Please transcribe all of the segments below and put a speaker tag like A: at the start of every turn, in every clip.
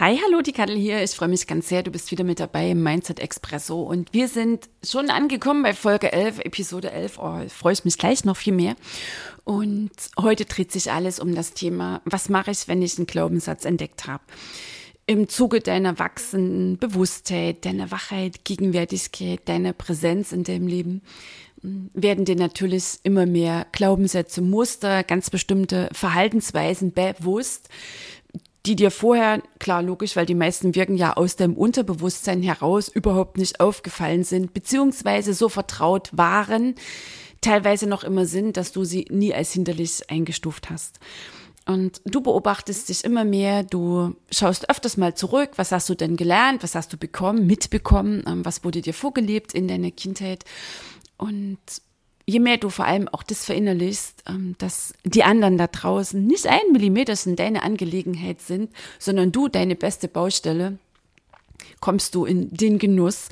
A: Hi, hallo, die Kattel hier. Ich freue mich ganz sehr, du bist wieder mit dabei im Mindset Expresso und wir sind schon angekommen bei Folge 11, Episode 11. Oh, freue ich mich gleich noch viel mehr. Und heute dreht sich alles um das Thema, was mache ich, wenn ich einen Glaubenssatz entdeckt habe? Im Zuge deiner wachsenden Bewusstheit, deiner Wachheit, Gegenwärtigkeit, deiner Präsenz in deinem Leben werden dir natürlich immer mehr Glaubenssätze, Muster, ganz bestimmte Verhaltensweisen bewusst, die dir vorher, klar logisch, weil die meisten wirken ja aus deinem Unterbewusstsein heraus, überhaupt nicht aufgefallen sind, beziehungsweise so vertraut waren, teilweise noch immer sind, dass du sie nie als hinderlich eingestuft hast. Und du beobachtest dich immer mehr, du schaust öfters mal zurück, was hast du denn gelernt, was hast du bekommen, mitbekommen, ähm, was wurde dir vorgelebt in deiner Kindheit. Und je mehr du vor allem auch das verinnerlichst, ähm, dass die anderen da draußen nicht ein Millimeter in deine Angelegenheit sind, sondern du deine beste Baustelle, kommst du in den Genuss,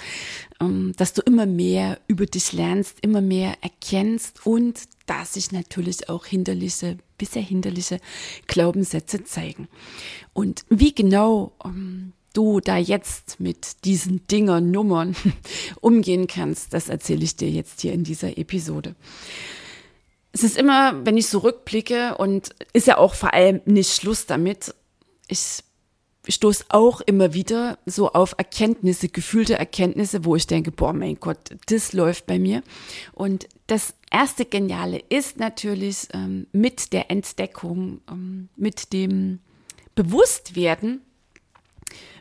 A: ähm, dass du immer mehr über dich lernst, immer mehr erkennst und dass sich natürlich auch hinderliche, bisher hinderliche Glaubenssätze zeigen. Und wie genau ähm, du da jetzt mit diesen Dinger, Nummern umgehen kannst, das erzähle ich dir jetzt hier in dieser Episode. Es ist immer, wenn ich so rückblicke und ist ja auch vor allem nicht Schluss damit. Ich stoße auch immer wieder so auf Erkenntnisse, gefühlte Erkenntnisse, wo ich denke, boah, mein Gott, das läuft bei mir. Und das erste Geniale ist natürlich ähm, mit der Entdeckung, ähm, mit dem Bewusstwerden,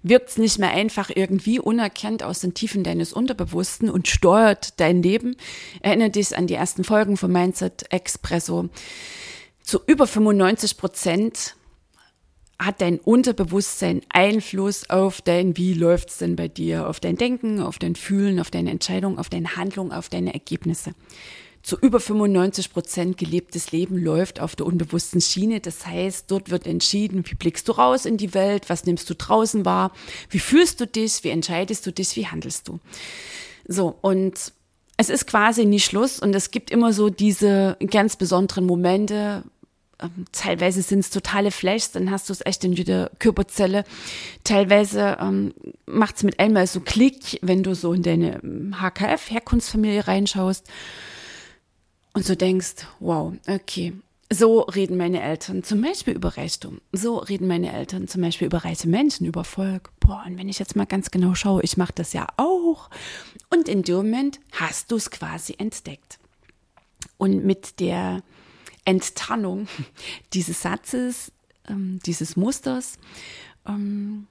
A: wirkt es nicht mehr einfach irgendwie unerkannt aus den Tiefen deines Unterbewussten und steuert dein Leben. Erinnere dich an die ersten Folgen von Mindset Expresso. Zu über 95 Prozent hat dein Unterbewusstsein Einfluss auf dein, wie läuft's denn bei dir, auf dein Denken, auf dein Fühlen, auf deine Entscheidung, auf deine Handlung, auf deine Ergebnisse zu über 95 Prozent gelebtes Leben läuft auf der unbewussten Schiene. Das heißt, dort wird entschieden, wie blickst du raus in die Welt, was nimmst du draußen wahr, wie fühlst du dich, wie entscheidest du dich, wie handelst du. So, und es ist quasi nie Schluss und es gibt immer so diese ganz besonderen Momente, ähm, teilweise sind es totale Flashs, dann hast du es echt in jeder Körperzelle. Teilweise ähm, macht es mit einmal so Klick, wenn du so in deine HKF-Herkunftsfamilie reinschaust und so denkst, wow, okay, so reden meine Eltern zum Beispiel über Reichtum. So reden meine Eltern zum Beispiel über reiche Menschen, über Volk. Boah, und wenn ich jetzt mal ganz genau schaue, ich mache das ja auch. Und in dem Moment hast du es quasi entdeckt. Und mit der Enttarnung dieses Satzes, ähm, dieses Musters, ähm,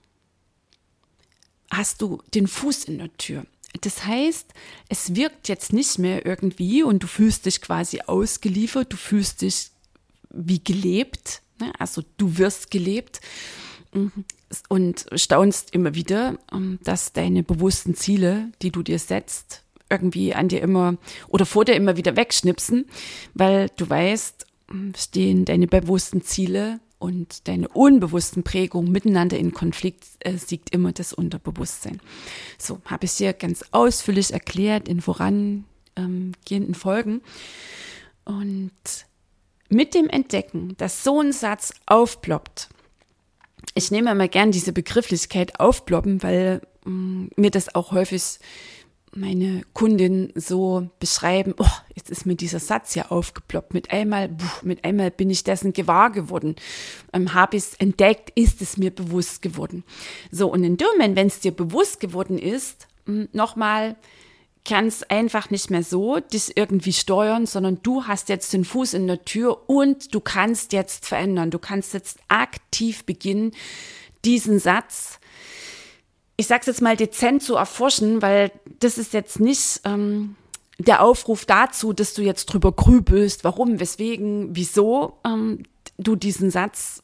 A: hast du den Fuß in der Tür. Das heißt, es wirkt jetzt nicht mehr irgendwie und du fühlst dich quasi ausgeliefert, du fühlst dich wie gelebt, ne? also du wirst gelebt mhm. und staunst immer wieder, ähm, dass deine bewussten Ziele, die du dir setzt, irgendwie an dir immer oder vor dir immer wieder wegschnipsen, weil du weißt, stehen deine bewussten Ziele und deine unbewussten Prägungen miteinander in Konflikt äh, siegt immer das Unterbewusstsein. So habe ich hier ganz ausführlich erklärt in vorangehenden Folgen. Und mit dem Entdecken, dass so ein Satz aufploppt, ich nehme immer gern diese Begrifflichkeit aufploppen, weil mh, mm, mir das auch häufig meine Kundin so beschreiben, oh, jetzt ist mir dieser Satz ja aufgeploppt. Mit einmal, buh, mit einmal bin ich dessen gewahr geworden. Ähm, Habe ich es entdeckt, ist es mir bewusst geworden. So, und in dem Moment, wenn es dir bewusst geworden ist, hm, nochmal, kann es einfach nicht mehr so dich irgendwie steuern, sondern du hast jetzt den Fuß in der Tür und du kannst jetzt verändern. Du kannst jetzt aktiv beginnen, diesen Satz ich sag's jetzt mal dezent zu erforschen, weil das ist jetzt nicht ähm, der Aufruf dazu, dass du jetzt drüber grübelst, warum, weswegen, wieso ähm, du diesen Satz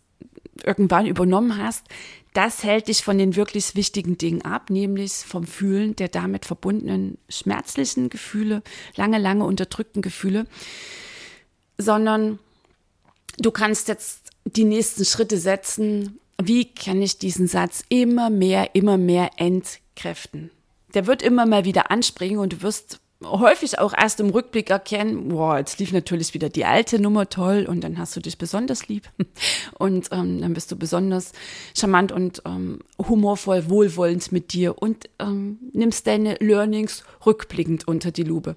A: irgendwann übernommen hast, das hält dich von den wirklich wichtigen Dingen ab, nämlich vom Fühlen der damit verbundenen schmerzlichen Gefühle, lange, lange unterdrückten Gefühle, sondern du kannst jetzt die nächsten Schritte setzen. Wie kann ich diesen Satz immer mehr, immer mehr entkräften? Der wird immer mal wieder anspringen und du wirst häufig auch erst im Rückblick erkennen, boah, jetzt lief natürlich wieder die alte Nummer toll und dann hast du dich besonders lieb und ähm, dann bist du besonders charmant und ähm, humorvoll, wohlwollend mit dir und ähm, nimmst deine Learnings rückblickend unter die Lupe.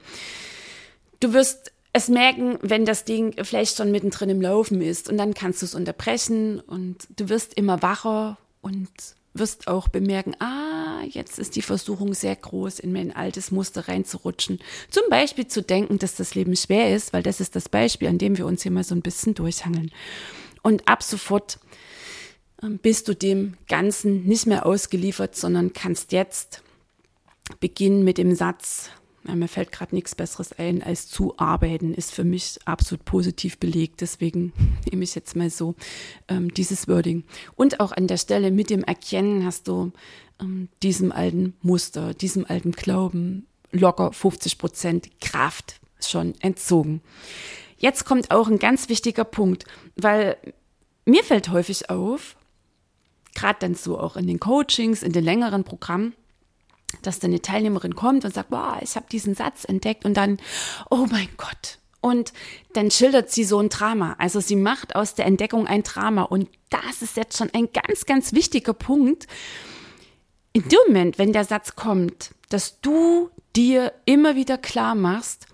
A: Du wirst es merken, wenn das Ding vielleicht schon mittendrin im Laufen ist und dann kannst du es unterbrechen und du wirst immer wacher und wirst auch bemerken, ah, jetzt ist die Versuchung sehr groß, in mein altes Muster reinzurutschen. Zum Beispiel zu denken, dass das Leben schwer ist, weil das ist das Beispiel, an dem wir uns hier mal so ein bisschen durchhangeln. Und ab sofort ähm, bist du dem Ganzen nicht mehr ausgeliefert, sondern kannst jetzt beginnen mit dem Satz, mir fällt gerade nichts Besseres ein, als zu arbeiten, ist für mich absolut positiv belegt. Deswegen nehme ich jetzt mal so ähm, dieses Wording. Und auch an der Stelle mit dem Erkennen hast du ähm, diesem alten Muster, diesem alten Glauben locker 50 Prozent Kraft schon entzogen. Jetzt kommt auch ein ganz wichtiger Punkt, weil mir fällt häufig auf, gerade dann so auch in den Coachings, in den längeren Programmen, dass dann eine Teilnehmerin kommt und sagt, wow, ich habe diesen Satz entdeckt und dann, oh mein Gott. Und dann schildert sie so ein Drama. Also sie macht aus der Entdeckung ein Drama. Und das ist jetzt schon ein ganz, ganz wichtiger Punkt. In dem Moment, wenn der Satz kommt, dass du dir immer wieder klar machst,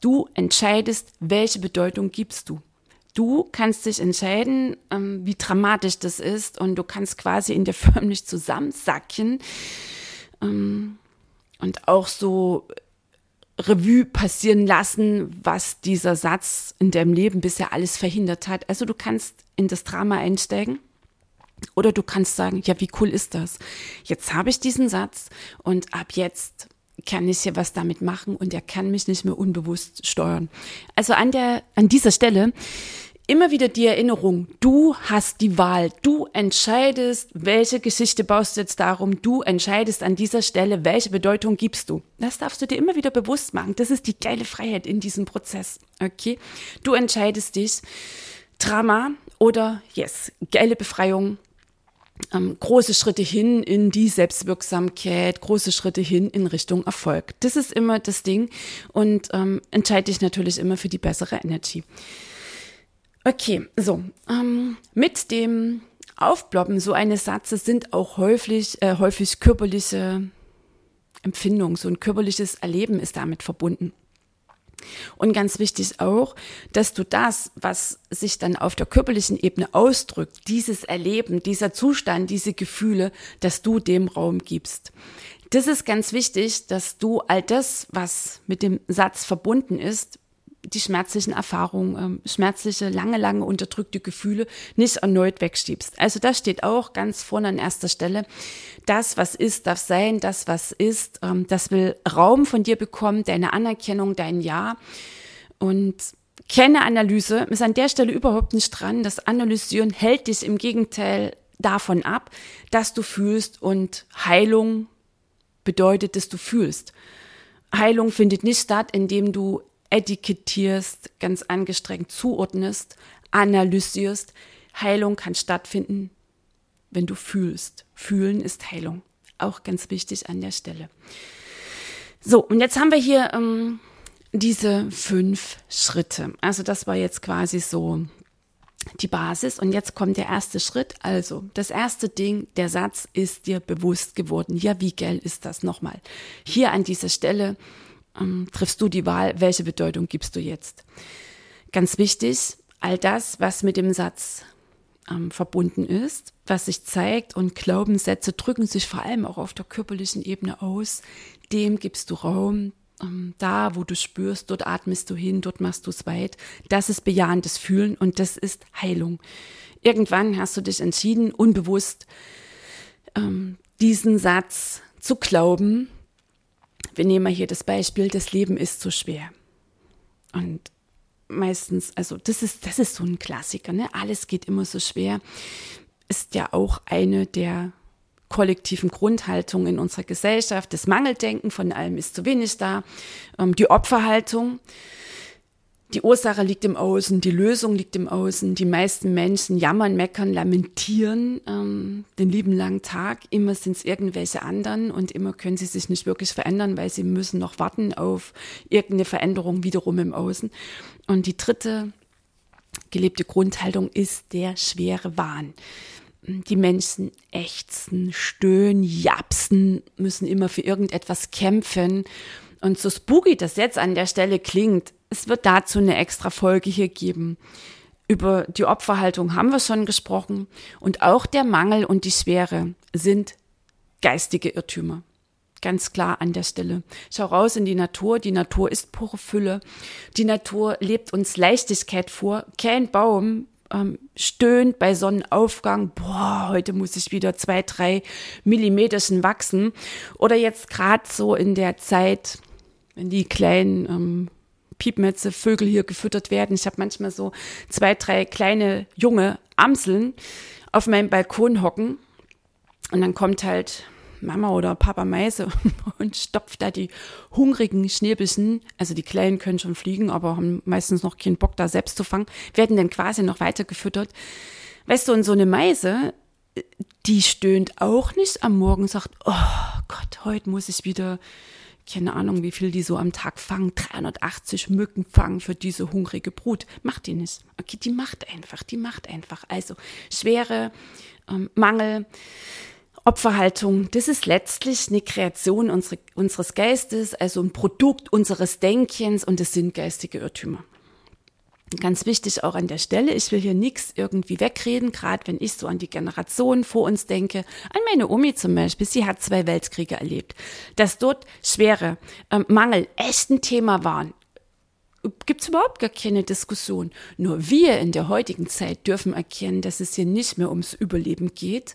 A: du entscheidest, welche Bedeutung gibst du. Du kannst dich entscheiden, ähm, wie dramatisch das ist und du kannst quasi in dir förmlich zusammensacken ähm, und auch so Revue passieren lassen, was dieser Satz in deinem Leben bisher alles verhindert hat. Also du kannst in das Drama einsteigen oder du kannst sagen, ja, wie cool ist das? Jetzt habe ich diesen Satz und ab jetzt kann ich hier was damit machen und er kann mich nicht mehr unbewusst steuern. Also an der, an dieser Stelle immer wieder die Erinnerung, du hast die Wahl, du entscheidest, welche Geschichte baust du jetzt darum, du entscheidest an dieser Stelle, welche Bedeutung gibst du. Das darfst du dir immer wieder bewusst machen. Das ist die geile Freiheit in diesem Prozess. Okay? Du entscheidest dich, Drama oder yes, geile Befreiung, ähm, große Schritte hin in die Selbstwirksamkeit, große Schritte hin in Richtung Erfolg. Das ist immer das Ding und ähm, entscheide dich natürlich immer für die bessere Energie. Okay, so. Ähm, mit dem Aufploppen so eines Satzes sind auch häufig, äh, häufig körperliche Empfindungen, so ein körperliches Erleben ist damit verbunden. Und ganz wichtig auch, dass du das, was sich dann auf der körperlichen Ebene ausdrückt, dieses Erleben, dieser Zustand, diese Gefühle, dass du dem Raum gibst. Das ist ganz wichtig, dass du all das, was mit dem Satz verbunden ist, die schmerzlichen Erfahrungen, ähm, schmerzliche, lange, lange unterdrückte Gefühle nicht erneut wegschiebst. Also das steht auch ganz vorne an erster Stelle. Das, was ist, darf sein. Das, was ist, ähm, das will Raum von dir bekommen, deine Anerkennung, dein Ja. Und keine Analyse ist an der Stelle überhaupt nicht dran. Das Analysieren hält dich im Gegenteil davon ab, dass du fühlst und Heilung bedeutet, dass du fühlst. Heilung findet nicht statt, indem du etikettierst, ganz angestrengt zuordnest, analysierst. Heilung kann stattfinden, wenn du fühlst. Fühlen ist Heilung. Auch ganz wichtig an der Stelle. So, und jetzt haben wir hier ähm, diese fünf Schritte. Also das war jetzt quasi so die Basis. Und jetzt kommt der erste Schritt. Also, das erste Ding, der Satz ist dir bewusst geworden. Ja, wie geil ist das nochmal? Hier an dieser Stelle ähm, triffst du die Wahl, welche Bedeutung gibst du jetzt. Ganz wichtig, all das, was mit dem Satz ähm, verbunden ist, was sich zeigt und Glaubenssätze drücken sich vor allem auch auf der körperlichen Ebene aus, dem gibst du Raum, ähm, da, wo du spürst, dort atmest du hin, dort machst du es weit. Das ist bejahendes Fühlen und das ist Heilung. Irgendwann hast du dich entschieden, unbewusst ähm, diesen Satz zu glauben wir nehmen mal hier das Beispiel, das Leben ist so schwer. Und meistens, also das ist, das ist so ein Klassiker, ne? Alles geht immer so schwer. Ist ja auch eine der kollektiven Grundhaltungen in unserer Gesellschaft. Das Mangeldenken, von allem ist zu wenig da. Ähm, die Opferhaltung. Die Ursache liegt im Außen, die Lösung liegt im Außen. Die meisten Menschen jammern, meckern, lamentieren ähm, den lieben langen Tag. Immer sind es irgendwelche anderen und immer können sie sich nicht wirklich verändern, weil sie müssen noch warten auf irgendeine Veränderung wiederum im Außen. Und die dritte gelebte Grundhaltung ist der schwere Wahn. Die Menschen ächzen, stöhnen, japsen, müssen immer für irgendetwas kämpfen. Und so spooky das jetzt an der Stelle klingt, es wird dazu eine extra Folge hier geben. Über die Opferhaltung haben wir schon gesprochen und auch der Mangel und die Schwere sind geistige Irrtümer. Ganz klar an der Stelle. Schau raus in die Natur. Die Natur ist pure Fülle. Die Natur lebt uns Leichtigkeit vor. Kein Baum ähm, stöhnt bei Sonnenaufgang. Boah, heute muss ich wieder zwei, drei Millimeterchen wachsen. Oder jetzt gerade so in der Zeit, wenn die kleinen ähm, Piepmetze, Vögel hier gefüttert werden. Ich habe manchmal so zwei, drei kleine junge Amseln auf meinem Balkon hocken. Und dann kommt halt Mama oder Papa Meise und stopft da die hungrigen Schnäbelchen, also die Kleinen können schon fliegen, aber haben meistens noch keinen Bock, da selbst zu fangen, werden dann quasi noch weiter gefüttert. Weißt du, und so eine Meise, die stöhnt auch nicht am Morgen, sagt, oh Gott, heute muss ich wieder keine Ahnung, wie viel die so am Tag fangen, 380 Mücken fangen für diese hungrige Brut. Macht die nicht. Okay, die macht einfach, die macht einfach. Also Schwere, ähm, Mangel, Opferhaltung, das ist letztlich eine Kreation unsere, unseres Geistes, also ein Produkt unseres Denkens und es sind geistige Irrtümer. Ganz wichtig auch an der Stelle, ich will hier nichts irgendwie wegreden, gerade wenn ich so an die Generationen vor uns denke. An meine Omi zum Beispiel, sie hat zwei Weltkriege erlebt. Dass dort schwere ähm, Mangel echt ein Thema waren, gibt es überhaupt gar keine Diskussion. Nur wir in der heutigen Zeit dürfen erkennen, dass es hier nicht mehr ums Überleben geht,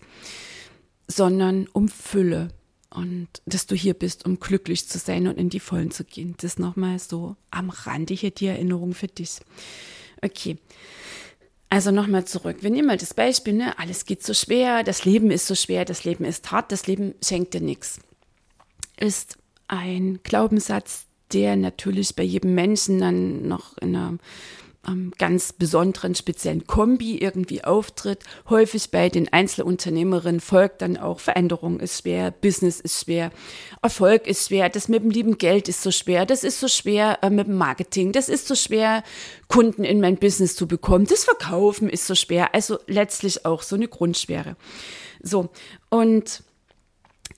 A: sondern um Fülle und dass du hier bist, um glücklich zu sein und in die Vollen zu gehen. Das nochmal so am Rande hier die Erinnerung für dich. Okay. Also nochmal zurück. Wir nehmen mal das Beispiel, ne? alles geht so schwer, das Leben ist so schwer, das Leben ist hart, das Leben schenkt dir nichts. Ist ein Glaubenssatz, der natürlich bei jedem Menschen dann noch in einer ganz besonderen, speziellen Kombi irgendwie auftritt. Häufig bei den Einzelunternehmerinnen folgt dann auch Veränderung ist schwer, Business ist schwer, Erfolg ist schwer, das mit dem lieben Geld ist so schwer, das ist so schwer äh, mit dem Marketing, das ist so schwer, Kunden in mein Business zu bekommen, das Verkaufen ist so schwer, also letztlich auch so eine Grundschwere. So, und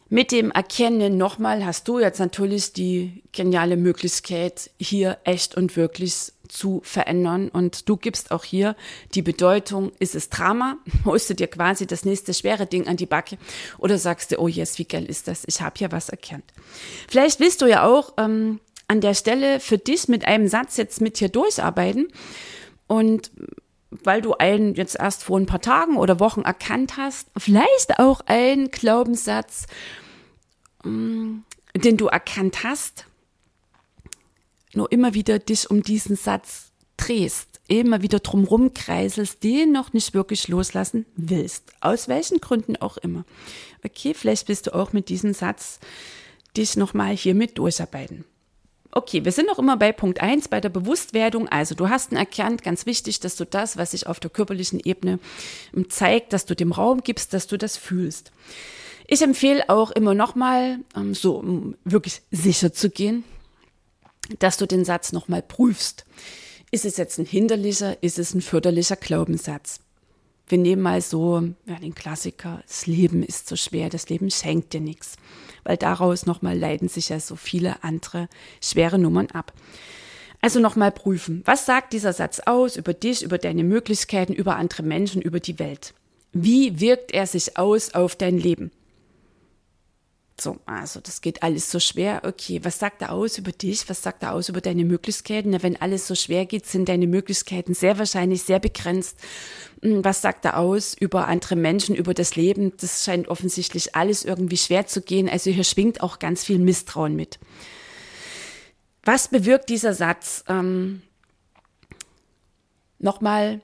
A: mit dem Erkennen nochmal hast du jetzt natürlich die geniale Möglichkeit, hier echt und wirklich zu verändern. Und du gibst auch hier die Bedeutung, ist es Drama? Holst du dir quasi das nächste schwere Ding an die Backe? Oder sagst du, oh yes, wie geil ist das? Ich habe hier was erkannt. Vielleicht willst du ja auch ähm, an der Stelle für dich mit einem Satz jetzt mit hier durcharbeiten. Und weil du einen jetzt erst vor ein paar Tagen oder Wochen erkannt hast, vielleicht auch einen Glaubenssatz, mm, den du erkannt hast, nur immer wieder dich um diesen Satz drehst, immer wieder drumrum kreiselst, den noch nicht wirklich loslassen willst. Aus welchen Gründen auch immer. Okay, vielleicht bist du auch mit diesem Satz dich nochmal hiermit durcharbeiten. Okay, wir sind noch immer bei Punkt 1, bei der Bewusstwerdung. Also du hast ihn erkannt, ganz wichtig, dass du das, was sich auf der körperlichen Ebene ähm, zeigt, dass du dem Raum gibst, dass du das fühlst. Ich empfehle auch immer nochmal, ähm, so um wirklich sicher zu gehen, dass du den Satz nochmal prüfst. Ist es jetzt ein hinderlicher, ist es ein förderlicher Glaubenssatz? Wir nehmen mal so ja, den Klassiker, das Leben ist so schwer, das Leben schenkt dir nichts weil daraus nochmal leiten sich ja so viele andere schwere Nummern ab. Also nochmal prüfen, was sagt dieser Satz aus über dich, über deine Möglichkeiten, über andere Menschen, über die Welt? Wie wirkt er sich aus auf dein Leben? So, also das geht alles so schwer. Okay, was sagt er aus über dich? Was sagt er aus über deine Möglichkeiten? Na, wenn alles so schwer geht, sind deine Möglichkeiten sehr wahrscheinlich sehr begrenzt. Hm, was sagt er aus über andere Menschen, über das Leben? Das scheint offensichtlich alles irgendwie schwer zu gehen. Also hier schwingt auch ganz viel Misstrauen mit. Was bewirkt dieser Satz? Ähm, Nochmal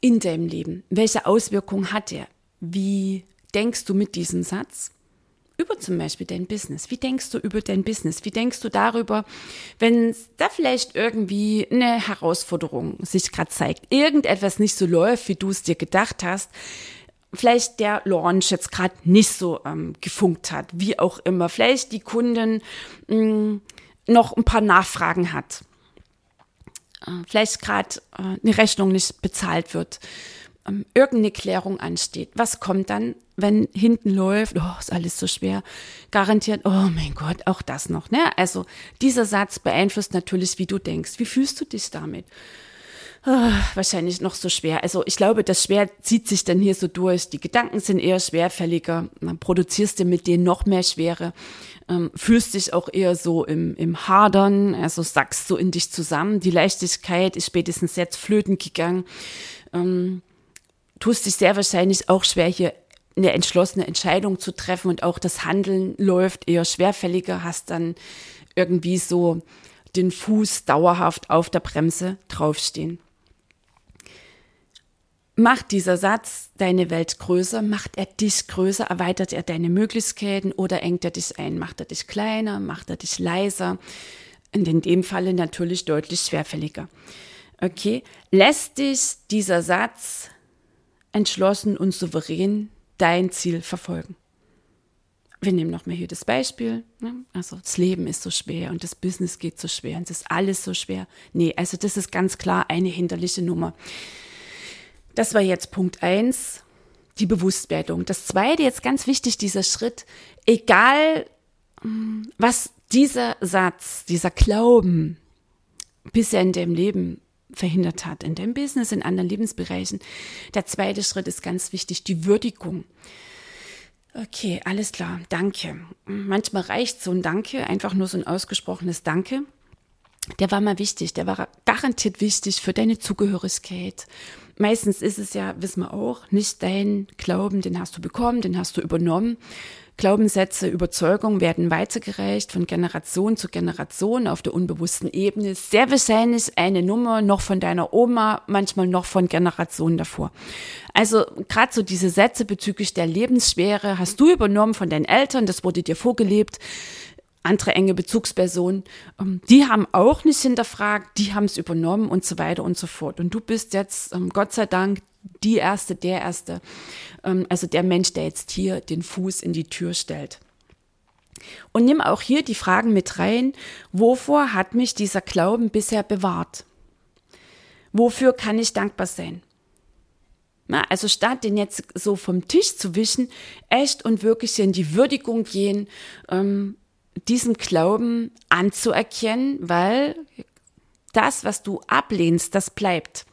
A: in deinem Leben. Welche Auswirkungen hat er? Wie denkst du mit diesem Satz? Über zum Beispiel dein Business? Wie denkst du über dein Business? Wie denkst du darüber, wenn da vielleicht irgendwie eine Herausforderung sich gerade zeigt, irgendetwas nicht so läuft, wie du es dir gedacht hast? Vielleicht der Launch jetzt gerade nicht so ähm, gefunkt hat, wie auch immer. Vielleicht die Kundin mh, mm, noch ein paar Nachfragen hat. Äh, vielleicht gerade äh, eine Rechnung nicht bezahlt wird ähm, irgendeine Klärung ansteht. Was kommt dann, wenn hinten läuft, oh, ist alles so schwer, garantiert, oh mein Gott, auch das noch. Ne? Also dieser Satz beeinflusst natürlich, wie du denkst. Wie fühlst du dich damit? Oh, wahrscheinlich noch so schwer. Also ich glaube, das Schwer zieht sich dann hier so durch. Die Gedanken sind eher schwerfälliger. Dann produzierst du mit denen noch mehr Schwere. Ähm, fühlst dich auch eher so im, im Hadern, also sackst so in dich zusammen. Die Leichtigkeit ist spätestens jetzt flöten gegangen. Ähm, tust dich sehr wahrscheinlich auch schwer, hier eine entschlossene Entscheidung zu treffen und auch das Handeln läuft eher schwerfälliger, hast dann irgendwie so den Fuß dauerhaft auf der Bremse draufstehen. Macht dieser Satz deine Welt größer? Macht er dich größer? Erweitert er deine Möglichkeiten oder engt er dich ein? Macht er dich kleiner? Macht er dich leiser? Und in dem Falle natürlich deutlich schwerfälliger. Okay, lässt dich dieser Satz entschlossen und souverän dein Ziel verfolgen. Wir nehmen nochmal hier das Beispiel. Ne? Also das Leben ist so schwer und das Business geht so schwer und das ist alles so schwer. Nee, also das ist ganz klar eine hinderliche Nummer. Das war jetzt Punkt eins, die Bewusstwerdung. Das zweite, jetzt ganz wichtig, dieser Schritt, egal hm, was dieser Satz, dieser Glauben bisher in dem Leben verhindert hat, in dem Business, in anderen Lebensbereichen. Der zweite Schritt ist ganz wichtig, die Würdigung. Okay, alles klar, danke. Manchmal reicht so ein Danke, einfach nur so ein ausgesprochenes Danke. Der war mal wichtig, der war garantiert wichtig für deine Zugehörigkeit. Meistens ist es ja, wissen wir auch, nicht dein Glauben, den hast du bekommen, den hast du übernommen, Glaubenssätze, Überzeugungen werden weitergereicht von Generation zu Generation auf der unbewussten Ebene. Sehr wahrscheinlich eine Nummer noch von deiner Oma, manchmal noch von Generationen davor. Also gerade so diese Sätze bezüglich der Lebensschwere hast du übernommen von deinen Eltern, das wurde dir vorgelebt andere enge Bezugspersonen, ähm, die haben auch nicht hinterfragt, die haben es übernommen und so weiter und so fort. Und du bist jetzt, ähm, Gott sei Dank, die Erste, der Erste, ähm, also der Mensch, der jetzt hier den Fuß in die Tür stellt. Und nimm auch hier die Fragen mit rein, wovor hat mich dieser Glauben bisher bewahrt? Wofür kann ich dankbar sein? Na, also statt den jetzt so vom Tisch zu wischen, echt und wirklich in die Würdigung gehen, ähm, diesen Glauben anzuerkennen, weil das, was du ablehnst, das bleibt.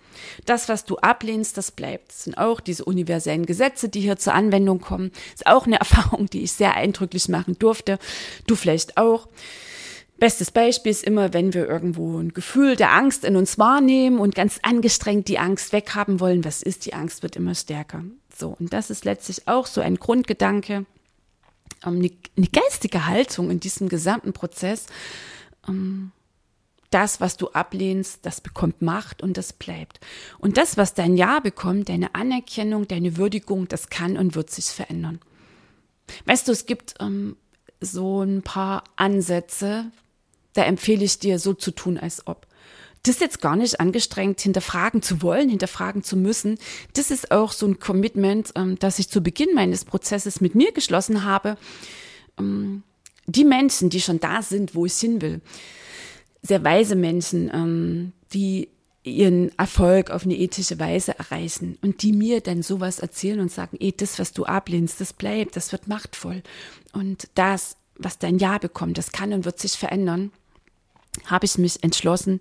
A: Das, was du ablehnst, das bleibt. Das sind auch diese universellen Gesetze, die hier zur Anwendung kommen. Das ist auch eine Erfahrung, die ich sehr eindrücklich machen durfte. Du vielleicht auch. Bestes Beispiel ist immer, wenn wir irgendwo ein Gefühl der Angst in uns wahrnehmen und ganz angestrengt die Angst weghaben wollen. Was ist? Die Angst wird immer stärker. So. Und das ist letztlich auch so ein Grundgedanke, eine, eine geistige Haltung in diesem gesamten Prozess. Ähm, das, was du ablehnst, das bekommt Macht und das bleibt. Und das, was dein Ja bekommt, deine Anerkennung, deine Würdigung, das kann und wird sich verändern. Weißt du, es gibt ähm, so ein paar Ansätze, da empfehle ich dir, so zu tun, als ob. Das ist jetzt gar nicht angestrengt, hinterfragen zu wollen, hinterfragen zu müssen. Das ist auch so ein Commitment, ähm, das ich zu Beginn meines Prozesses mit mir geschlossen habe. Ähm, die Menschen, die schon da sind, wo ich hin will, sehr weise Menschen, ähm, die ihren Erfolg auf eine ethische Weise erreichen und die mir dann sowas erzählen und sagen, eh, das, was du ablehnst, das bleibt, das wird machtvoll. Und das, was dein Ja bekommt, das kann und wird sich verändern. Habe ich mich entschlossen,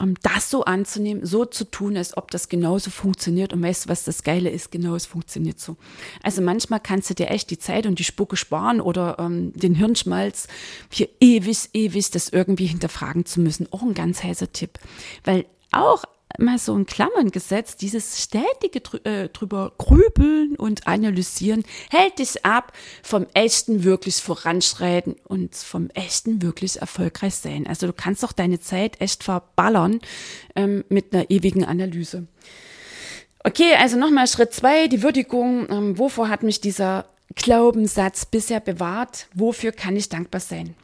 A: ähm, das so anzunehmen, so zu tun, als ob das genauso funktioniert. Und weißt du, was das Geile ist? Genau, es funktioniert so. Also manchmal kannst du dir echt die Zeit und die Spucke sparen oder ähm, den Hirnschmalz, hier ewig, ewig das irgendwie hinterfragen zu müssen. Auch ein ganz heißer Tipp. Weil auch mal so in Klammern gesetzt, dieses ständige äh, drüber grübeln und analysieren hält dich ab vom echten wirklich voranschreiten und vom echten wirklich erfolgreich sein. Also du kannst doch deine Zeit echt verballern ähm, mit einer ewigen Analyse. Okay, also nochmal Schritt zwei, die Würdigung. Ähm, wovor hat mich dieser Glaubenssatz bisher bewahrt? Wofür kann ich dankbar sein?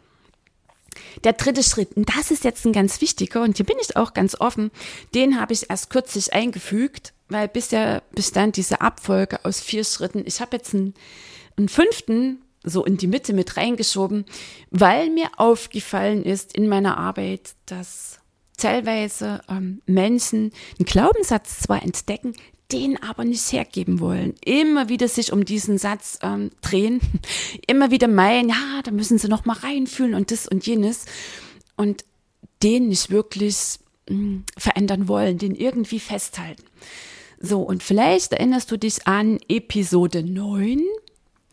A: Der dritte Schritt, und das ist jetzt ein ganz wichtiger, und hier bin ich auch ganz offen, den habe ich erst kürzlich eingefügt, weil bisher bestand diese Abfolge aus vier Schritten. Ich habe jetzt einen, einen fünften so in die Mitte mit reingeschoben, weil mir aufgefallen ist in meiner Arbeit, dass teilweise ähm, Menschen einen Glaubenssatz zwar entdecken, den aber nicht hergeben wollen. Immer wieder sich um diesen Satz ähm, drehen, immer wieder meinen, ja, da müssen sie noch mal reinfühlen und das und jenes und den nicht wirklich mh, hm, verändern wollen, den irgendwie festhalten. So, und vielleicht erinnerst du dich an Episode 9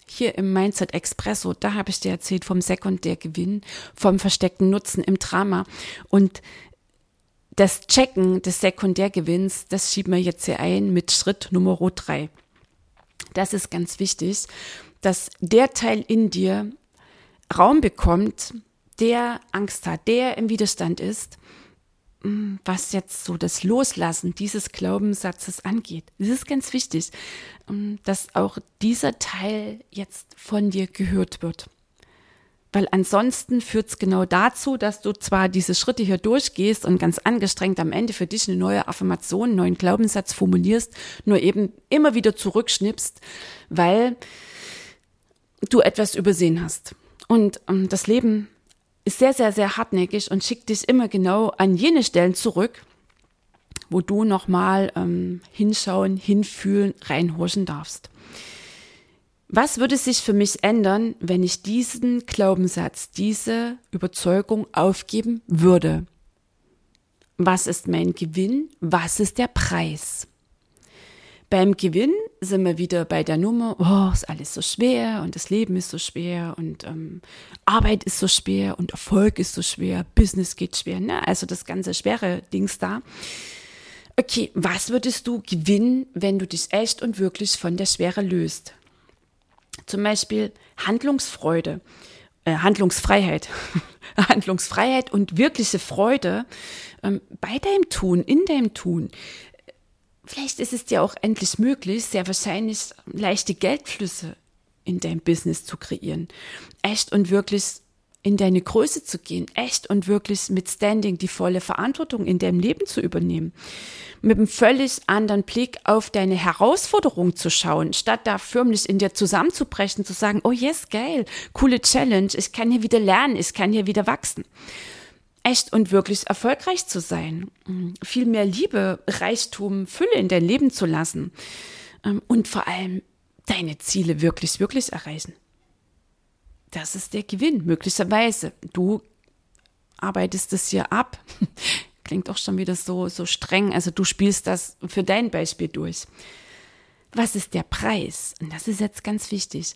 A: hier im Mindset Expresso, da habe ich dir erzählt vom Sekundärgewinn, vom versteckten Nutzen im Drama. Und das Checken des Sekundärgewinns, das schieben wir jetzt hier ein mit Schritt Nummer drei. Das ist ganz wichtig, dass der Teil in dir Raum bekommt, der Angst hat, der im Widerstand ist, mm, was jetzt so das Loslassen dieses Glaubenssatzes angeht. Das ist ganz wichtig, mm, dass auch dieser Teil jetzt von dir gehört wird. Weil ansonsten führt es genau dazu, dass du zwar diese Schritte hier durchgehst und ganz angestrengt am Ende für dich eine neue Affirmation, einen neuen Glaubenssatz formulierst, nur eben immer wieder zurückschnippst, weil du etwas übersehen hast. Und ähm, das Leben ist sehr, sehr, sehr hartnäckig und schickt dich immer genau an jene Stellen zurück, wo du nochmal ähm, hinschauen, hinfühlen, reinhorchen darfst. Was würde sich für mich ändern, wenn ich diesen Glaubenssatz, diese Überzeugung aufgeben würde? Was ist mein Gewinn? Was ist der Preis? Beim Gewinn sind wir wieder bei der Nummer, oh, ist alles so schwer und das Leben ist so schwer und ähm, Arbeit ist so schwer und Erfolg ist so schwer, Business geht schwer, ne? Also das ganze schwere Dings da. Okay, was würdest du gewinnen, wenn du dich echt und wirklich von der Schwere löst? Zum Beispiel Handlungsfreude, äh, Handlungsfreiheit, Handlungsfreiheit und wirkliche Freude ähm, bei deinem Tun, in deinem Tun. Vielleicht ist es dir auch endlich möglich, sehr wahrscheinlich leichte Geldflüsse in deinem Business zu kreieren. Echt und wirklich in deine Größe zu gehen, echt und wirklich mit Standing die volle Verantwortung in deinem Leben zu übernehmen, mit einem völlig anderen Blick auf deine Herausforderung zu schauen, statt da förmlich in dir zusammenzubrechen, zu sagen, oh yes, geil, coole Challenge, ich kann hier wieder lernen, ich kann hier wieder wachsen. Echt und wirklich erfolgreich zu sein, viel mehr Liebe, Reichtum, Fülle in dein Leben zu lassen ähm, und vor allem deine Ziele wirklich, wirklich erreichen. Das ist der Gewinn, möglicherweise. Du arbeitest es hier ab. Klingt auch schon wieder so, so streng. Also du spielst das für dein Beispiel durch. Was ist der Preis? Und das ist jetzt ganz wichtig.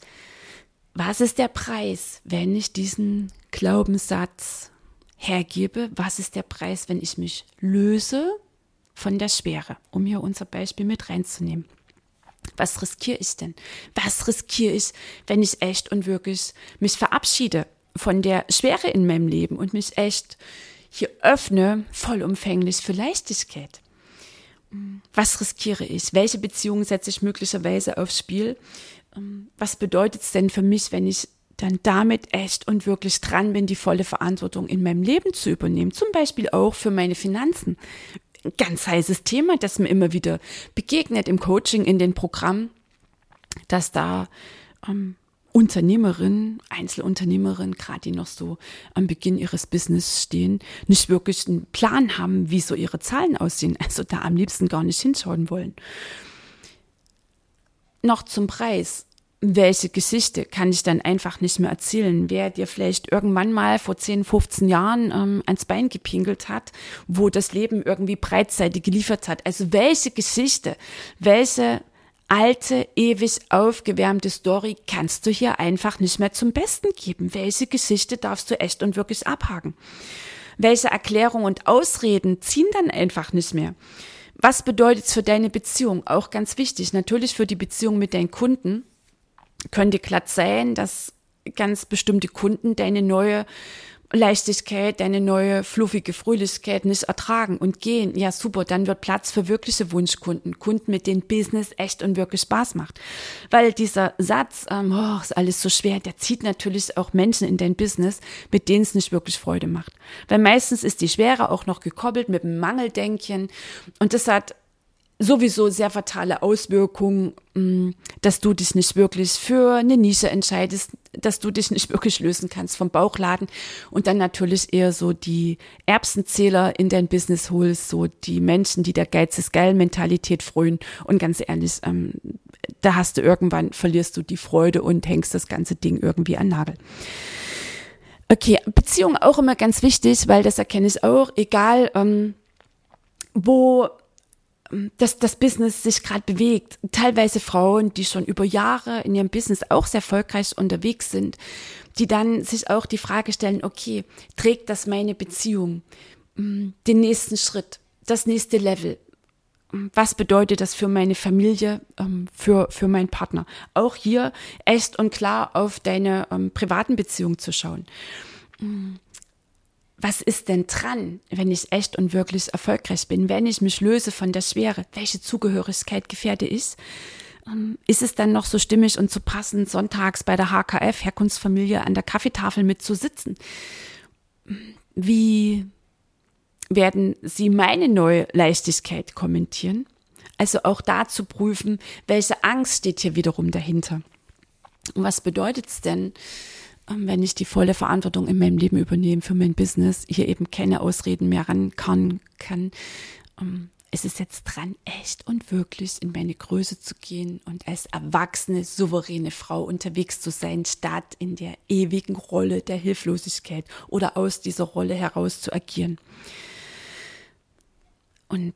A: Was ist der Preis, wenn ich diesen Glaubenssatz hergebe? Was ist der Preis, wenn ich mich löse von der Schwere? Um hier unser Beispiel mit reinzunehmen. Was riskiere ich denn? Was riskiere ich, wenn ich echt und wirklich mich verabschiede von der Schwere in meinem Leben und mich echt hier öffne, vollumfänglich für Leichtigkeit? Was riskiere ich? Welche Beziehungen setze ich möglicherweise aufs Spiel? Was bedeutet es denn für mich, wenn ich dann damit echt und wirklich dran bin, die volle Verantwortung in meinem Leben zu übernehmen? Zum Beispiel auch für meine Finanzen, ein ganz heißes Thema, das mir immer wieder begegnet im Coaching, in den Programmen, dass da ähm, Unternehmerinnen, Einzelunternehmerinnen, gerade die noch so am Beginn ihres Business stehen, nicht wirklich einen Plan haben, wie so ihre Zahlen aussehen, also da am liebsten gar nicht hinschauen wollen. Noch zum Preis. Welche Geschichte kann ich dann einfach nicht mehr erzählen? Wer dir vielleicht irgendwann mal vor 10, 15 Jahren ähm, ans Bein gepinkelt hat, wo das Leben irgendwie breitseitig geliefert hat. Also welche Geschichte, welche alte, ewig aufgewärmte Story kannst du hier einfach nicht mehr zum Besten geben? Welche Geschichte darfst du echt und wirklich abhaken? Welche Erklärungen und Ausreden ziehen dann einfach nicht mehr? Was bedeutet es für deine Beziehung? Auch ganz wichtig, natürlich für die Beziehung mit deinen Kunden könnte glatt sein, dass ganz bestimmte Kunden deine neue Leichtigkeit, deine neue fluffige Fröhlichkeit nicht ertragen und gehen. Ja, super, dann wird Platz für wirkliche Wunschkunden, Kunden, mit denen Business echt und wirklich Spaß macht. Weil dieser Satz, ähm, oh, ist alles so schwer, der zieht natürlich auch Menschen in dein Business, mit denen es nicht wirklich Freude macht. Weil meistens ist die Schwere auch noch gekoppelt mit dem Mangeldenken und das hat sowieso sehr fatale Auswirkungen, mm, dass du dich nicht wirklich für eine Nische entscheidest, dass du dich nicht wirklich lösen kannst vom Bauchladen und dann natürlich eher so die Erbsenzähler in dein Business holst, so die Menschen, die der Geiz ist geil Mentalität frönen und ganz ehrlich, ähm, da hast du irgendwann, verlierst du die Freude und hängst das ganze Ding irgendwie an Nagel. Okay, Beziehung auch immer ganz wichtig, weil das erkenne ich auch, egal ähm, wo dass das Business sich gerade bewegt. Teilweise Frauen, die schon über Jahre in ihrem Business auch sehr erfolgreich unterwegs sind, die dann sich auch die Frage stellen, okay, trägt das meine Beziehung mm, den nächsten Schritt, das nächste Level? Mm, was bedeutet das für meine Familie, ähm, für, für meinen Partner? Auch hier echt und klar auf deine ähm, privaten Beziehungen zu schauen mm, was ist denn dran, wenn ich echt und wirklich erfolgreich bin, wenn ich mich löse von der Schwere? Welche Zugehörigkeit gefährde ich? Ähm, ist es dann noch so stimmig und so passend, sonntags bei der HKF Herkunftsfamilie an der Kaffeetafel mitzusitzen? Wie werden Sie meine neue Leichtigkeit kommentieren? Also auch da zu prüfen, welche Angst steht hier wiederum dahinter. Und was bedeutet es denn, wenn ich die volle Verantwortung in meinem Leben übernehme für mein Business, hier eben keine Ausreden mehr ran kann, kann. Ähm, es ist jetzt dran, echt und wirklich in meine Größe zu gehen und als erwachsene, souveräne Frau unterwegs zu sein, statt in der ewigen Rolle der Hilflosigkeit oder aus dieser Rolle heraus zu agieren. Und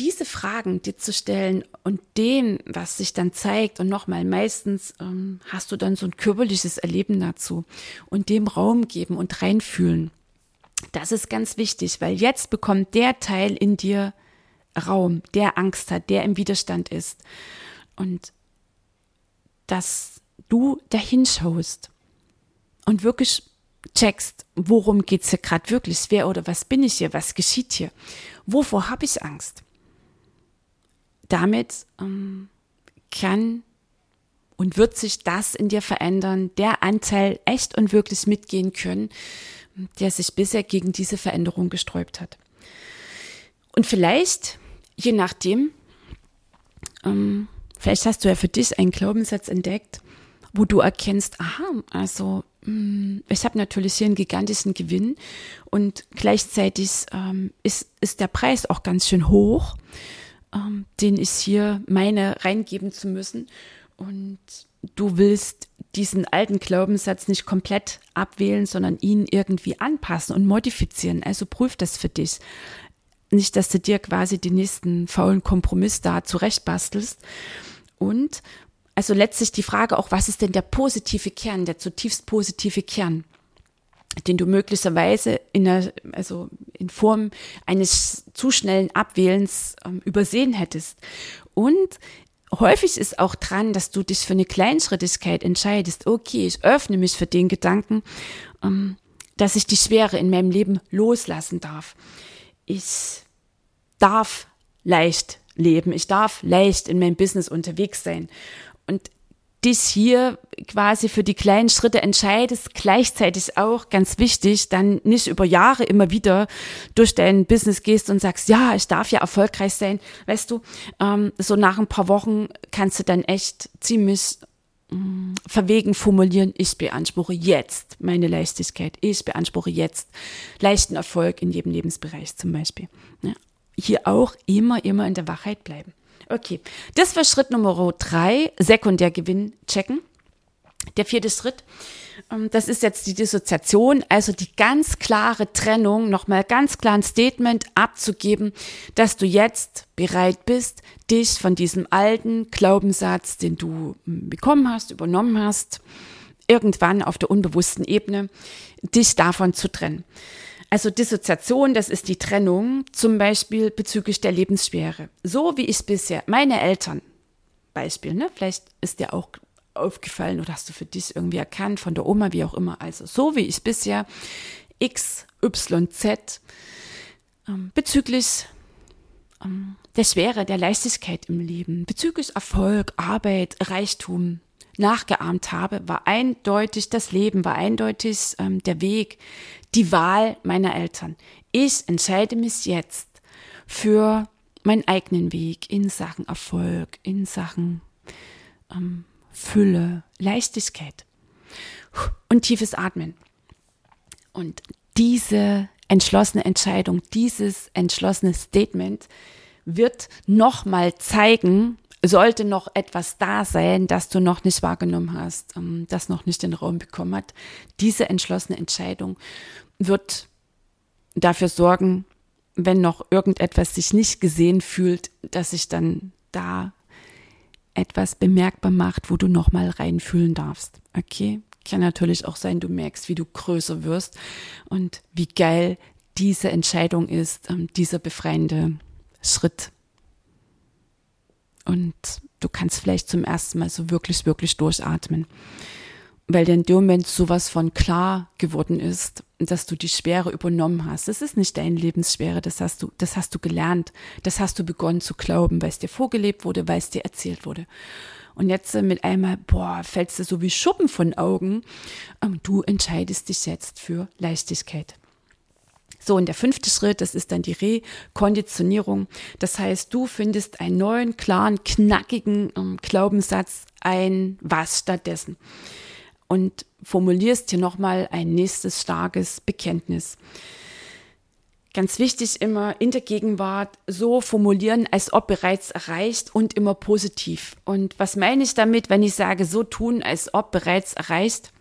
A: diese Fragen dir zu stellen und dem, was sich dann zeigt, und nochmal, meistens ähm, hast du dann so ein körperliches Erleben dazu und dem Raum geben und reinfühlen. Das ist ganz wichtig, weil jetzt bekommt der Teil in dir Raum, der Angst hat, der im Widerstand ist. Und dass du dahin schaust und wirklich checkst, worum geht's hier gerade wirklich, wer oder was bin ich hier, was geschieht hier, wovor habe ich Angst damit ähm, kann und wird sich das in dir verändern, der Anteil echt und wirklich mitgehen können, der sich bisher gegen diese Veränderung gesträubt hat. Und vielleicht, je nachdem, ähm, vielleicht hast du ja für dich einen Glaubenssatz entdeckt, wo du erkennst, aha, also mm, ich habe natürlich hier einen gigantischen Gewinn und gleichzeitig ähm, ist, ist der Preis auch ganz schön hoch ähm, den ich hier meine reingeben zu müssen. Und du willst diesen alten Glaubenssatz nicht komplett abwählen, sondern ihn irgendwie anpassen und modifizieren. Also prüf das für dich. Nicht, dass du dir quasi den nächsten faulen Kompromiss da zurechtbastelst. Und also letztlich die Frage auch, was ist denn der positive Kern, der zutiefst positive Kern? Den du möglicherweise in der, also in Form eines zu schnellen Abwählens ähm, übersehen hättest. Und häufig ist auch dran, dass du dich für eine Kleinschrittigkeit entscheidest. Okay, ich öffne mich für den Gedanken, ähm, dass ich die Schwere in meinem Leben loslassen darf. Ich darf leicht leben. Ich darf leicht in meinem Business unterwegs sein. Und dich hier quasi für die kleinen Schritte entscheidest, gleichzeitig auch ganz wichtig, dann nicht über Jahre immer wieder durch dein Business gehst und sagst, ja, ich darf ja erfolgreich sein. Weißt du, ähm, so nach ein paar Wochen kannst du dann echt ziemlich mm, verwegen formulieren, ich beanspruche jetzt meine Leichtigkeit, ich beanspruche jetzt leichten Erfolg in jedem Lebensbereich zum Beispiel. Ja. Hier auch immer, immer in der Wachheit bleiben. Okay, das war Schritt Nummer drei, Sekundärgewinn checken. Der vierte Schritt, ähm, das ist jetzt die Dissoziation, also die ganz klare Trennung, nochmal ganz klar ein Statement abzugeben, dass du jetzt bereit bist, dich von diesem alten Glaubenssatz, den du hm, bekommen hast, übernommen hast, irgendwann auf der unbewussten Ebene, dich davon zu trennen. Also Dissoziation, das ist die Trennung, zum Beispiel bezüglich der Lebensschwere. So wie ich bisher, meine Eltern, Beispiel, ne? Vielleicht ist dir auch aufgefallen oder hast du für dich irgendwie erkannt, von der Oma, wie auch immer. Also so wie ich bisher X, Y, Z ähm, bezüglich ähm, der Schwere, der Leichtigkeit im Leben, bezüglich Erfolg, Arbeit, Reichtum nachgeahmt habe, war eindeutig das Leben, war eindeutig ähm, der Weg, die Wahl meiner Eltern. Ich entscheide mich jetzt für meinen eigenen Weg in Sachen Erfolg, in Sachen ähm, Fülle, Leichtigkeit und tiefes Atmen. Und diese entschlossene Entscheidung, dieses entschlossene Statement wird nochmal zeigen, sollte noch etwas da sein, das du noch nicht wahrgenommen hast, ähm, das noch nicht den Raum bekommen hat. Diese entschlossene Entscheidung wird dafür sorgen, wenn noch irgendetwas sich nicht gesehen fühlt, dass sich dann da etwas bemerkbar macht, wo du nochmal reinfühlen darfst. Okay? Kann natürlich auch sein, du merkst, wie du größer wirst und wie geil diese Entscheidung ist, ähm, dieser befreiende Schritt. Und du kannst vielleicht zum ersten Mal so wirklich, wirklich durchatmen weil dir in dem Moment sowas von klar geworden ist, dass du die Schwere übernommen hast. Das ist nicht deine Lebensschwere, das hast du, das hast du gelernt, das hast du begonnen zu glauben, weil es dir vorgelebt wurde, weil es dir erzählt wurde. Und jetzt äh, mit einmal, boah, fällst du so wie Schuppen von Augen. Ähm, du entscheidest dich jetzt für Leichtigkeit. So, und der fünfte Schritt, das ist dann die Rekonditionierung. Das heißt, du findest einen neuen, klaren, knackigen ähm, Glaubenssatz ein, was stattdessen und formulierst hier nochmal ein nächstes starkes Bekenntnis. Ganz wichtig immer in der Gegenwart so formulieren, als ob bereits erreicht und immer positiv. Und was meine ich damit, wenn ich sage, so tun, als ob bereits erreicht?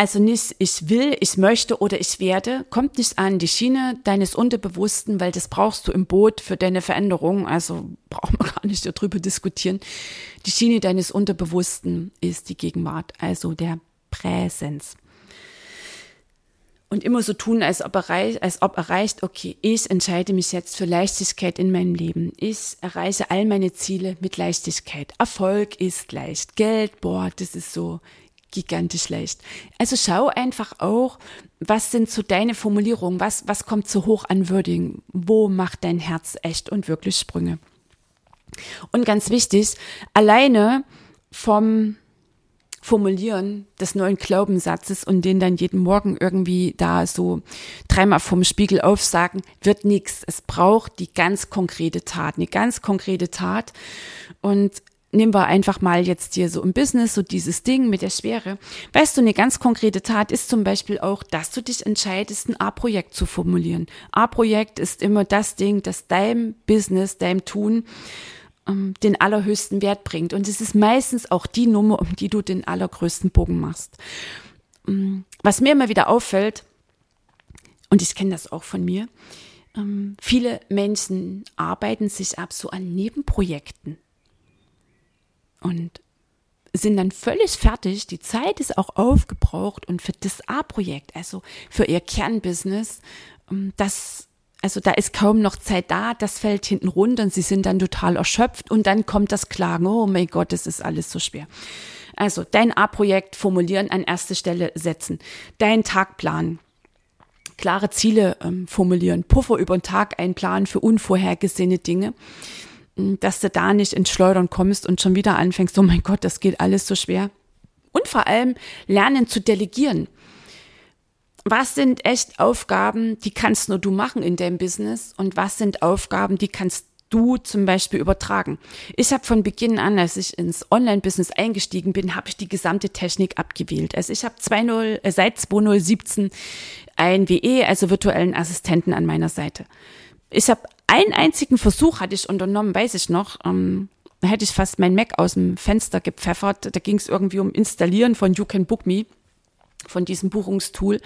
A: Also nicht ich will, ich möchte oder ich werde, kommt nicht an die Schiene deines Unterbewussten, weil das brauchst du im Boot für deine Veränderung. Also brauchen wir gar nicht darüber diskutieren. Die Schiene deines Unterbewussten ist die Gegenwart, also der Präsenz. Und immer so tun, als ob, erreicht, als ob erreicht, okay, ich entscheide mich jetzt für Leichtigkeit in meinem Leben. Ich erreiche all meine Ziele mit Leichtigkeit. Erfolg ist leicht. Geld, boah, das ist so gigantisch leicht. Also schau einfach auch, was sind so deine Formulierungen, was, was kommt so hoch an Würdigen, wo macht dein Herz echt und wirklich Sprünge. Und ganz wichtig, alleine vom Formulieren des neuen Glaubenssatzes und den dann jeden Morgen irgendwie da so dreimal vom Spiegel aufsagen, wird nichts. Es braucht die ganz konkrete Tat, eine ganz konkrete Tat. Und nehmen wir einfach mal jetzt hier so im Business, so dieses Ding mit der Schwere. Weißt du, eine ganz konkrete Tat ist zum Beispiel auch, dass du dich entscheidest, ein A-Projekt zu formulieren. A-Projekt ist immer das Ding, das deinem Business, deinem Tun ähm, den allerhöchsten Wert bringt. Und es ist meistens auch die Nummer, um die du den allergrößten Bogen machst. Ähm, was mir immer wieder auffällt, und ich kenne das auch von mir, ähm, viele Menschen arbeiten sich ab so an Nebenprojekten und sind dann völlig fertig. Die Zeit ist auch aufgebraucht und für das A-Projekt, also für ihr Kernbusiness, ähm, das also da ist kaum noch Zeit da, das fällt hinten runter und sie sind dann total erschöpft und dann kommt das Klagen, oh mein Gott, das ist alles so schwer. Also dein A-Projekt formulieren, an erste Stelle setzen, dein Tagplan, klare Ziele ähm, formulieren, Puffer über den Tag einplanen für unvorhergesehene Dinge dass du da nicht ins Schleudern kommst und schon wieder anfängst, oh mein Gott, das geht alles so schwer. Und vor allem lernen zu delegieren. Was sind echt Aufgaben, die kannst nur du machen in deinem Business und was sind Aufgaben, die kannst du zum Beispiel übertragen. Ich habe von Beginn an, als ich ins Online-Business eingestiegen bin, habe ich die gesamte Technik abgewählt. Also ich habe 2.0, äh, seit 2017 ein WE, also virtuellen Assistenten an meiner Seite. Ich habe einen einzigen Versuch hatte ich unternommen, weiß ich noch. Ähm, da hätte ich fast mein Mac aus dem Fenster gepfeffert. Da ging es irgendwie um Installieren von You Can Book Me, von diesem Buchungstool.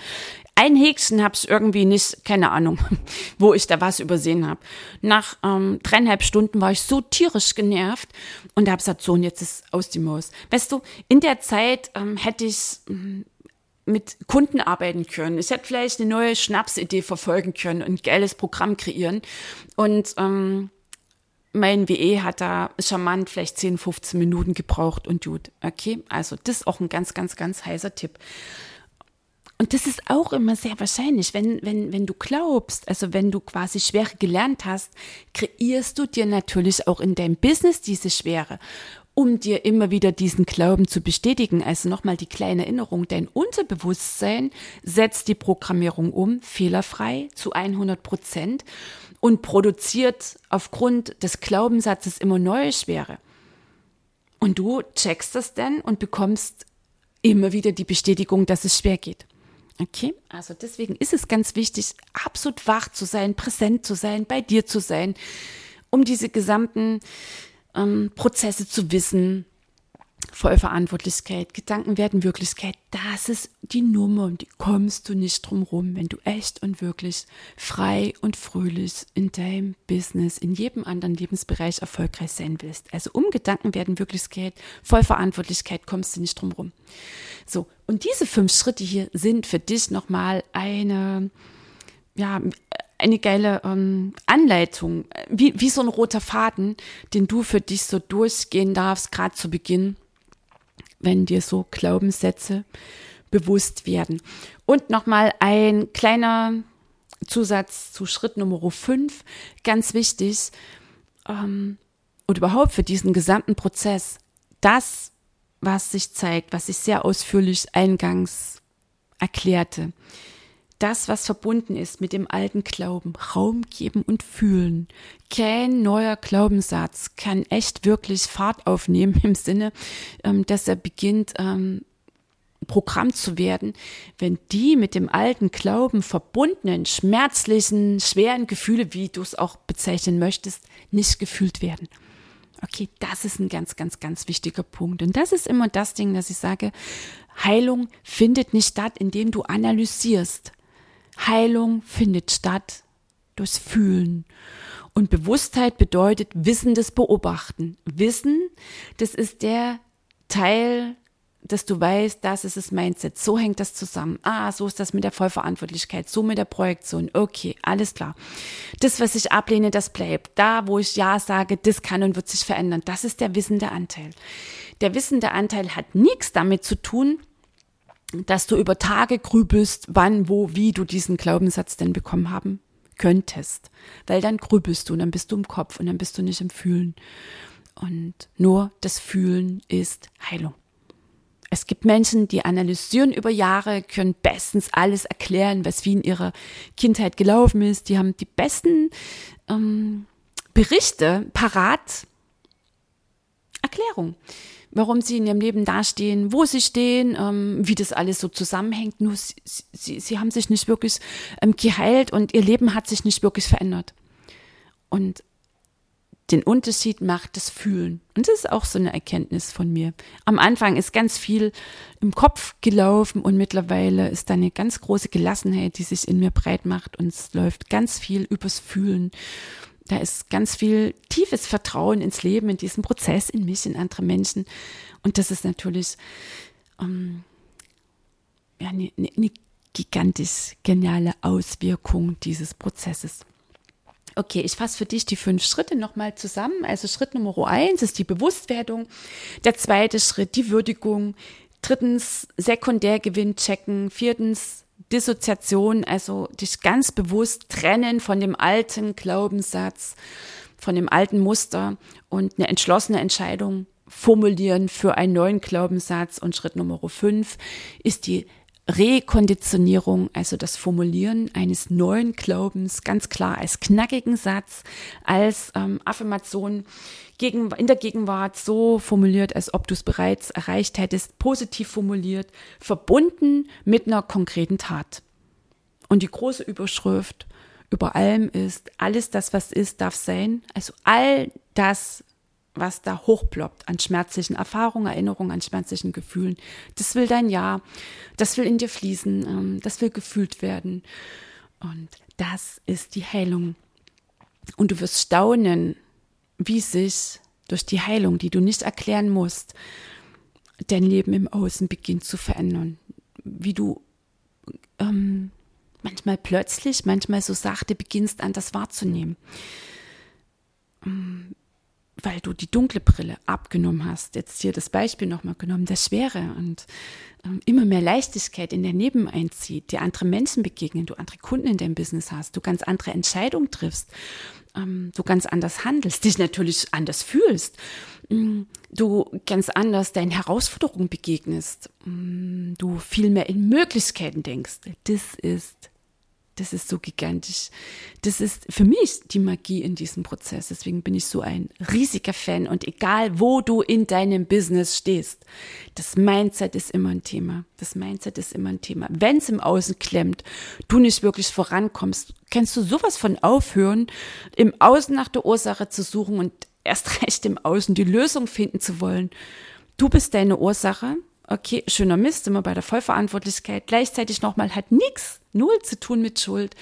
A: Ein Häkchen habe ich irgendwie nicht, keine Ahnung, wo ich da was übersehen habe. Nach ähm, dreieinhalb Stunden war ich so tierisch genervt und habe gesagt, so, und jetzt ist aus die Maus. Weißt du, in der Zeit ähm, hätte ich ähm, mit Kunden arbeiten können. Ich hätte vielleicht eine neue Schnapsidee verfolgen können und ein geiles Programm kreieren. Und ähm, mein WE hat da charmant vielleicht 10, 15 Minuten gebraucht und gut. Okay, also das ist auch ein ganz, ganz, ganz heißer Tipp. Und das ist auch immer sehr wahrscheinlich, wenn, wenn, wenn du glaubst, also wenn du quasi Schwere gelernt hast, kreierst du dir natürlich auch in deinem Business diese Schwere um dir immer wieder diesen Glauben zu bestätigen. Also nochmal die kleine Erinnerung, dein Unterbewusstsein setzt die Programmierung um, fehlerfrei zu 100 Prozent und produziert aufgrund des Glaubenssatzes immer neue Schwere. Und du checkst das dann und bekommst immer wieder die Bestätigung, dass es schwer geht. Okay, also deswegen ist es ganz wichtig, absolut wach zu sein, präsent zu sein, bei dir zu sein, um diese gesamten ähm, Prozesse zu wissen, Vollverantwortlichkeit, Gedanken werden Wirklichkeit, das ist die Nummer und die kommst du nicht drum rum, wenn du echt und wirklich frei und fröhlich in deinem Business, in jedem anderen Lebensbereich erfolgreich sein willst. Also um Gedanken werden Wirklichkeit, Vollverantwortlichkeit kommst du nicht drum rum. So, und diese fünf Schritte hier sind für dich nochmal eine, ja, eine geile ähm, Anleitung, wie, wie so ein roter Faden, den du für dich so durchgehen darfst, gerade zu Beginn, wenn dir so Glaubenssätze bewusst werden. Und nochmal ein kleiner Zusatz zu Schritt Nummer 5, ganz wichtig, ähm, und überhaupt für diesen gesamten Prozess, das, was sich zeigt, was ich sehr ausführlich eingangs erklärte, das, was verbunden ist mit dem alten Glauben, Raum geben und fühlen. Kein neuer Glaubenssatz kann echt wirklich Fahrt aufnehmen im Sinne, ähm, dass er beginnt, ähm, Programm zu werden, wenn die mit dem alten Glauben verbundenen, schmerzlichen, schweren Gefühle, wie du es auch bezeichnen möchtest, nicht gefühlt werden. Okay, das ist ein ganz, ganz, ganz wichtiger Punkt. Und das ist immer das Ding, dass ich sage, Heilung findet nicht statt, indem du analysierst. Heilung findet statt durchs Fühlen. Und Bewusstheit bedeutet wissendes Beobachten. Wissen, das ist der Teil, dass du weißt, das ist das Mindset. So hängt das zusammen. Ah, so ist das mit der Vollverantwortlichkeit, so mit der Projektion. Okay, alles klar. Das, was ich ablehne, das bleibt. Da, wo ich Ja sage, das kann und wird sich verändern. Das ist der wissende Anteil. Der wissende Anteil hat nichts damit zu tun, dass du über Tage grübelst, wann, wo, wie du diesen Glaubenssatz denn bekommen haben könntest. Weil dann grübelst du und dann bist du im Kopf und dann bist du nicht im Fühlen. Und nur das Fühlen ist Heilung. Es gibt Menschen, die analysieren über Jahre, können bestens alles erklären, was wie in ihrer Kindheit gelaufen ist. Die haben die besten ähm, Berichte parat. Erklärung warum sie in ihrem Leben dastehen, wo sie stehen, ähm, wie das alles so zusammenhängt. Nur sie, sie, sie haben sich nicht wirklich ähm, geheilt und ihr Leben hat sich nicht wirklich verändert. Und den Unterschied macht das Fühlen. Und das ist auch so eine Erkenntnis von mir. Am Anfang ist ganz viel im Kopf gelaufen und mittlerweile ist da eine ganz große Gelassenheit, die sich in mir breit macht und es läuft ganz viel übers Fühlen da ist ganz viel tiefes Vertrauen ins Leben, in diesen Prozess, in mich, in andere Menschen. Und das ist natürlich ähm, ja, eine, eine gigantisch geniale Auswirkung dieses Prozesses. Okay, ich fasse für dich die fünf Schritte nochmal zusammen. Also Schritt Nummer eins ist die Bewusstwerdung. Der zweite Schritt die Würdigung. Drittens Sekundärgewinn checken. Viertens Dissoziation, also dich ganz bewusst trennen von dem alten Glaubenssatz, von dem alten Muster und eine entschlossene Entscheidung formulieren für einen neuen Glaubenssatz. Und Schritt Nummer fünf ist die Rekonditionierung, also das Formulieren eines neuen Glaubens, ganz klar als knackigen Satz, als ähm, Affirmation gegen, in der Gegenwart so formuliert, als ob du es bereits erreicht hättest, positiv formuliert, verbunden mit einer konkreten Tat. Und die große Überschrift, über allem ist, alles das, was ist, darf sein. Also all das, was da hochploppt an schmerzlichen Erfahrungen, Erinnerungen, an schmerzlichen Gefühlen, das will dein Ja, das will in dir fließen, ähm, das will gefühlt werden. Und das ist die Heilung. Und du wirst staunen, wie sich durch die Heilung, die du nicht erklären musst, dein Leben im Außen beginnt zu verändern. Wie du ähm, manchmal plötzlich, manchmal so sachte beginnst an das wahrzunehmen. Ähm, weil du die dunkle Brille abgenommen hast. Jetzt hier das Beispiel nochmal genommen, der Schwere und ähm, immer mehr Leichtigkeit in dein Leben einzieht, dir andere Menschen begegnen, du andere Kunden in deinem Business hast, du ganz andere Entscheidungen triffst, ähm, du ganz anders handelst, dich natürlich anders fühlst, mm, du ganz anders deinen Herausforderungen begegnest, mm, du viel mehr in Möglichkeiten denkst. Das ist das ist so gigantisch. Das ist für mich die Magie in diesem Prozess. Deswegen bin ich so ein riesiger Fan. Und egal, wo du in deinem Business stehst, das Mindset ist immer ein Thema. Das Mindset ist immer ein Thema. Wenn es im Außen klemmt, du nicht wirklich vorankommst, kannst du sowas von aufhören, im Außen nach der Ursache zu suchen und erst recht im Außen die Lösung finden zu wollen. Du bist deine Ursache okay, schöner Mist, immer bei der Vollverantwortlichkeit. Gleichzeitig nochmal hat nichts, null zu tun mit Schuld.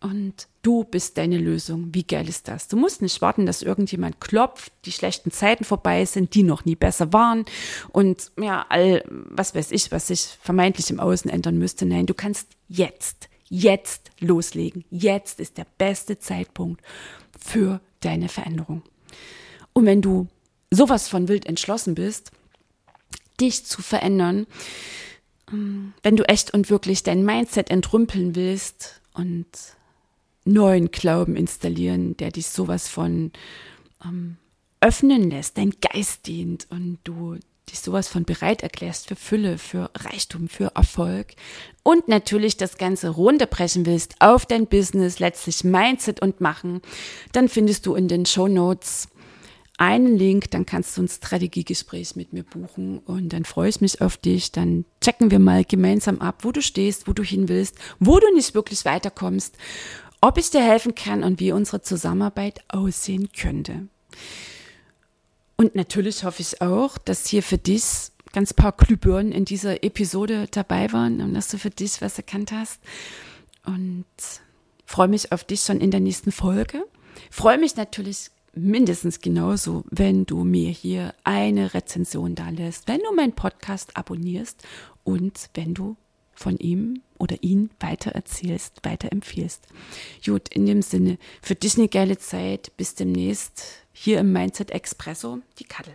A: Und du bist deine Lösung. Wie geil ist das? Du musst nicht warten, dass irgendjemand klopft, die schlechten Zeiten vorbei sind, die noch nie besser waren und ja, all, was weiß ich, was sich vermeintlich im Außen ändern müsste. Nein, du kannst jetzt, jetzt loslegen. Jetzt ist der beste Zeitpunkt für deine Veränderung. Und wenn du sowas von wild entschlossen bist, dich zu verändern, wenn du echt und wirklich dein Mindset entrümpeln willst und neuen Glauben installieren, der dich sowas von ähm, öffnen lässt, dein Geist dient und du dich sowas von bereit erklärst für Fülle, für Reichtum, für Erfolg und natürlich das Ganze runterbrechen willst auf dein Business, letztlich Mindset und machen, dann findest du in den Show Notes einen Link, dann kannst du ein Strategiegespräch mit mir buchen und dann freue ich mich auf dich. Dann checken wir mal gemeinsam ab, wo du stehst, wo du hin willst, wo du nicht wirklich weiterkommst, ob ich dir helfen kann und wie unsere Zusammenarbeit aussehen könnte. Und natürlich hoffe ich auch, dass hier für dich ganz paar Glühbirnen in dieser Episode dabei waren und dass du für dich was erkannt hast. Und freue mich auf dich schon in der nächsten Folge. Freue mich natürlich mindestens genauso, wenn du mir hier eine Rezension da lässt, wenn du meinen Podcast abonnierst und wenn du von ihm oder ihn weiter erzählst, weiter empfiehlst. Gut, in dem Sinne, für dich eine geile Zeit. Bis demnächst hier im Mindset Expresso, die Kattel.